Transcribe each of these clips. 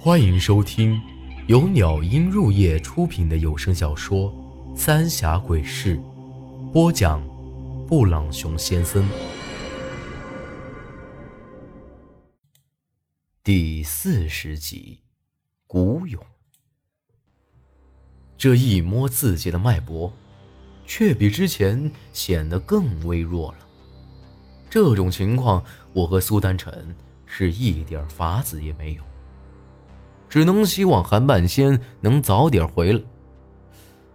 欢迎收听由鸟音入夜出品的有声小说《三峡鬼事》，播讲：布朗熊先生。第四十集，古勇。这一摸自己的脉搏，却比之前显得更微弱了。这种情况，我和苏丹臣是一点法子也没有。只能希望韩半仙能早点回来。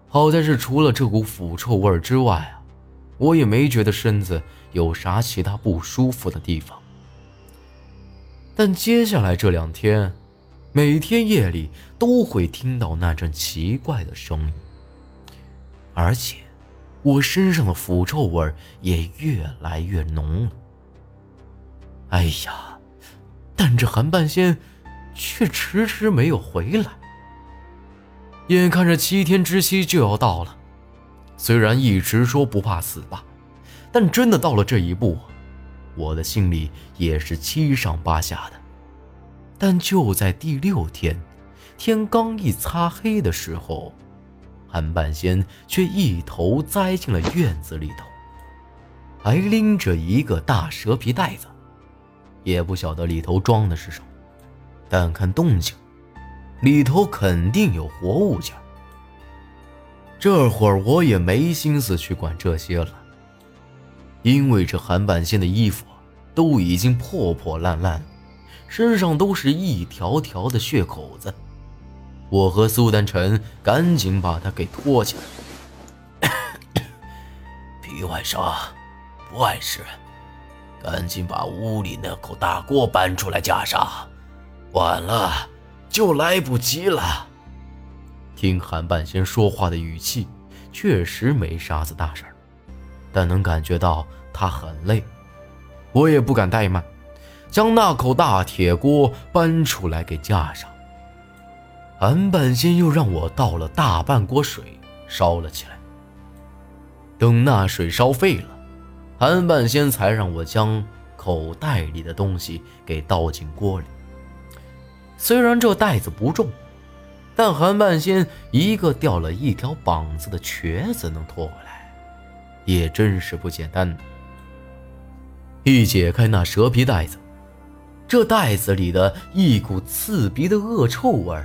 好在是除了这股腐臭味之外啊，我也没觉得身子有啥其他不舒服的地方。但接下来这两天，每天夜里都会听到那阵奇怪的声音，而且我身上的腐臭味也越来越浓了。哎呀，但这韩半仙……却迟迟没有回来。眼看着七天之期就要到了，虽然一直说不怕死吧，但真的到了这一步，我的心里也是七上八下的。但就在第六天，天刚一擦黑的时候，韩半仙却一头栽进了院子里头，还拎着一个大蛇皮袋子，也不晓得里头装的是什么。但看动静，里头肯定有活物件。这会儿我也没心思去管这些了，因为这韩半仙的衣服都已经破破烂烂，身上都是一条条的血口子。我和苏丹晨赶紧把他给拖起来。皮外伤，不碍事，赶紧把屋里那口大锅搬出来架上。晚了，就来不及了。听韩半仙说话的语气，确实没啥子大事儿，但能感觉到他很累。我也不敢怠慢，将那口大铁锅搬出来给架上。韩半仙又让我倒了大半锅水，烧了起来。等那水烧沸了，韩半仙才让我将口袋里的东西给倒进锅里。虽然这袋子不重，但韩半仙一个掉了一条膀子的瘸子能拖回来，也真是不简单。一解开那蛇皮袋子，这袋子里的一股刺鼻的恶臭味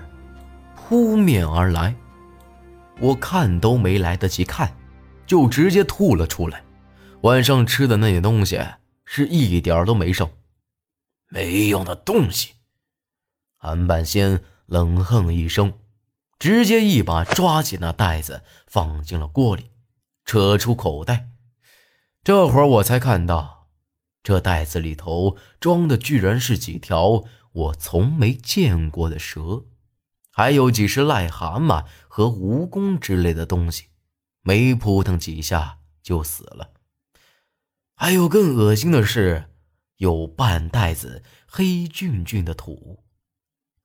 扑面而来，我看都没来得及看，就直接吐了出来。晚上吃的那些东西是一点都没剩，没用的东西。韩半仙冷哼一声，直接一把抓起那袋子，放进了锅里，扯出口袋。这会儿我才看到，这袋子里头装的居然是几条我从没见过的蛇，还有几只癞蛤蟆和蜈蚣之类的东西，没扑腾几下就死了。还有更恶心的是，有半袋子黑俊俊的土。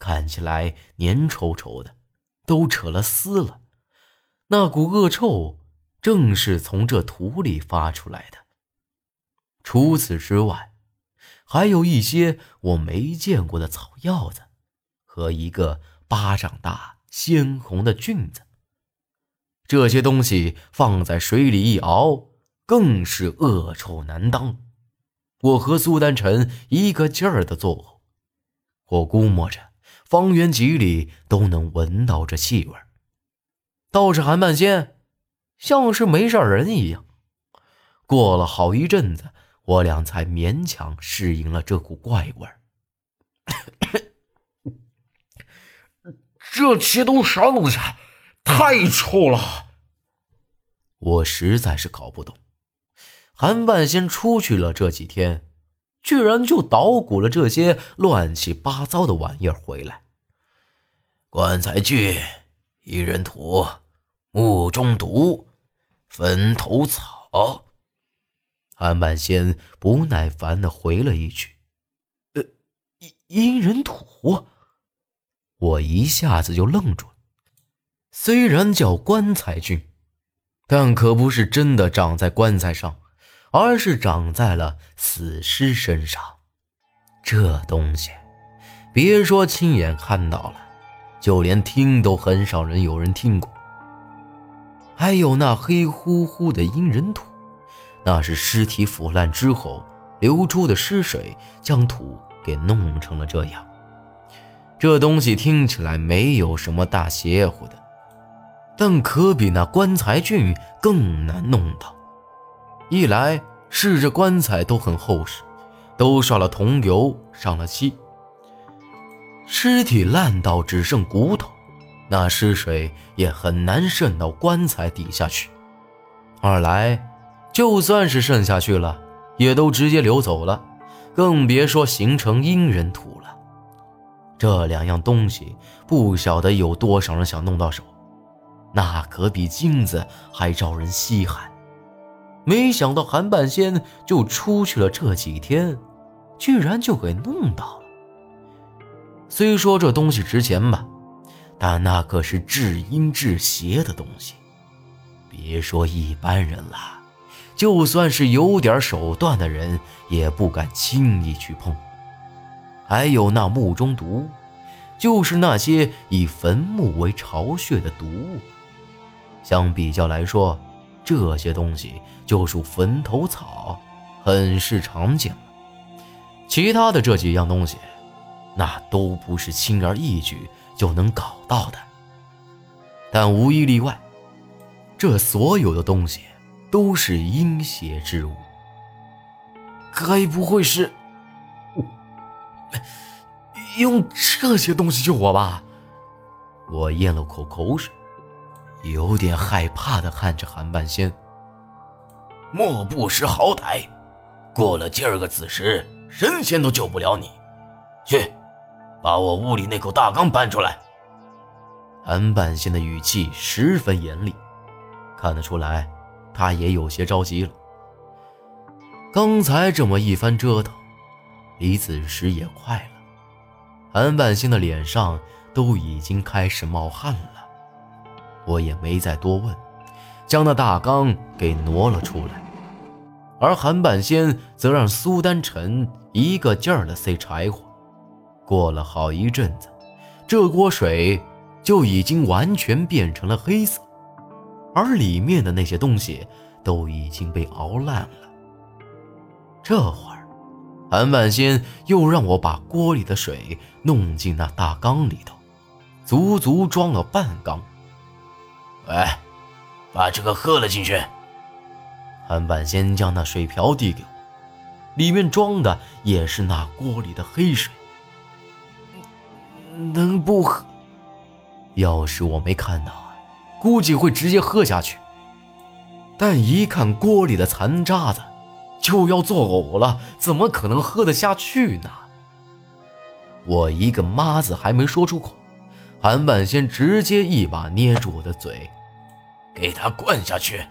看起来黏稠稠的，都扯了丝了。那股恶臭正是从这土里发出来的。除此之外，还有一些我没见过的草药子，和一个巴掌大鲜红的菌子。这些东西放在水里一熬，更是恶臭难当。我和苏丹晨一个劲儿的做，我估摸着。方圆几里都能闻到这气味。倒是韩半仙，像是没事人一样。过了好一阵子，我俩才勉强适应了这股怪味。这些都啥东西？太臭了！我实在是搞不懂，韩半仙出去了这几天，居然就捣鼓了这些乱七八糟的玩意儿回来。棺材具、一人土、墓中毒、坟头草。韩半仙不耐烦的回了一句：“呃，阴人土。”我一下子就愣住了。虽然叫棺材菌，但可不是真的长在棺材上，而是长在了死尸身上。这东西。别说亲眼看到了，就连听都很少人有人听过。还有那黑乎乎的阴人土，那是尸体腐烂之后流出的尸水，将土给弄成了这样。这东西听起来没有什么大邪乎的，但可比那棺材菌更难弄到。一来是这棺材都很厚实，都刷了桐油，上了漆，尸体烂到只剩骨头，那尸水也很难渗到棺材底下去；二来，就算是渗下去了，也都直接流走了，更别说形成阴人土了。这两样东西，不晓得有多少人想弄到手，那可比金子还招人稀罕。没想到韩半仙就出去了这几天，居然就给弄到了。虽说这东西值钱吧，但那可是至阴至邪的东西，别说一般人了，就算是有点手段的人也不敢轻易去碰。还有那墓中毒，就是那些以坟墓为巢穴的毒物，相比较来说。这些东西就属坟头草，很是常见了。其他的这几样东西，那都不是轻而易举就能搞到的。但无一例外，这所有的东西都是阴邪之物。该不会是用这些东西救我吧？我咽了口口水。有点害怕的看着韩半仙，莫不识好歹，过了今儿个子时，神仙都救不了你。去，把我屋里那口大缸搬出来。韩半仙的语气十分严厉，看得出来，他也有些着急了。刚才这么一番折腾，离子时也快了，韩半仙的脸上都已经开始冒汗了。我也没再多问，将那大缸给挪了出来，而韩半仙则让苏丹臣一个劲儿的塞柴火。过了好一阵子，这锅水就已经完全变成了黑色，而里面的那些东西都已经被熬烂了。这会儿，韩半仙又让我把锅里的水弄进那大缸里头，足足装了半缸。喂，把这个喝了进去。韩半仙将那水瓢递给我，里面装的也是那锅里的黑水。能不喝？要是我没看到，估计会直接喝下去。但一看锅里的残渣子，就要作呕了，怎么可能喝得下去呢？我一个“妈”字还没说出口。韩半仙直接一把捏住我的嘴，给他灌下去。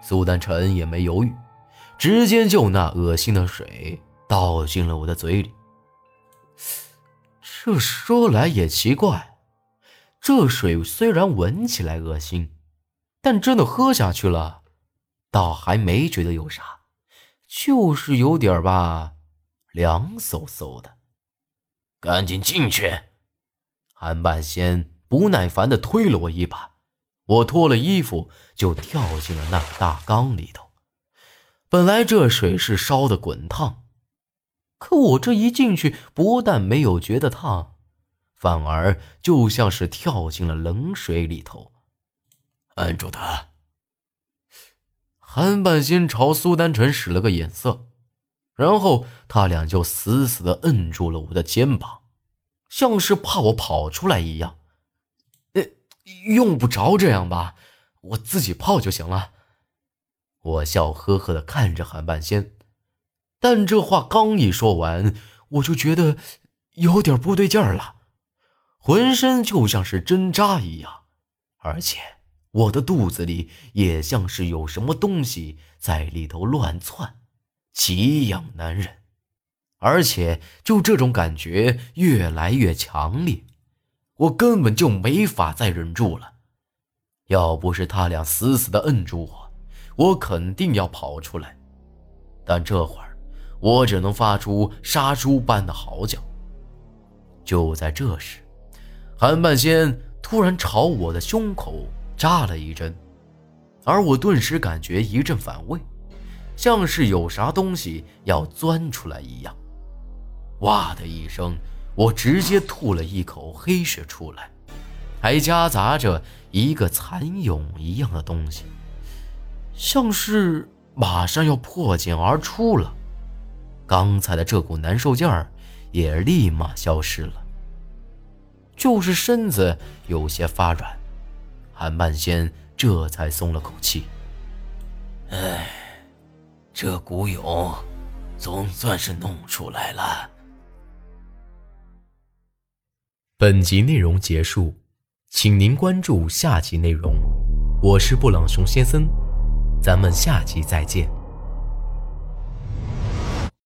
苏丹臣也没犹豫，直接就那恶心的水倒进了我的嘴里。这说来也奇怪，这水虽然闻起来恶心，但真的喝下去了，倒还没觉得有啥，就是有点吧，凉飕飕的。赶紧进去。韩半仙不耐烦地推了我一把，我脱了衣服就跳进了那个大缸里头。本来这水是烧的滚烫，可我这一进去，不但没有觉得烫，反而就像是跳进了冷水里头。按住他！韩半仙朝苏丹臣使了个眼色，然后他俩就死死地摁住了我的肩膀。像是怕我跑出来一样，呃，用不着这样吧，我自己泡就行了。我笑呵呵的看着韩半仙，但这话刚一说完，我就觉得有点不对劲儿了，浑身就像是针扎一样，而且我的肚子里也像是有什么东西在里头乱窜，奇痒难忍。而且，就这种感觉越来越强烈，我根本就没法再忍住了。要不是他俩死死的摁住我，我肯定要跑出来。但这会儿，我只能发出杀猪般的嚎叫。就在这时，韩半仙突然朝我的胸口扎了一针，而我顿时感觉一阵反胃，像是有啥东西要钻出来一样。哇的一声，我直接吐了一口黑血出来，还夹杂着一个蚕蛹一样的东西，像是马上要破茧而出了。刚才的这股难受劲儿也立马消失了，就是身子有些发软，韩半仙这才松了口气。哎，这古勇总算是弄出来了。本集内容结束，请您关注下集内容。我是布朗熊先生，咱们下集再见。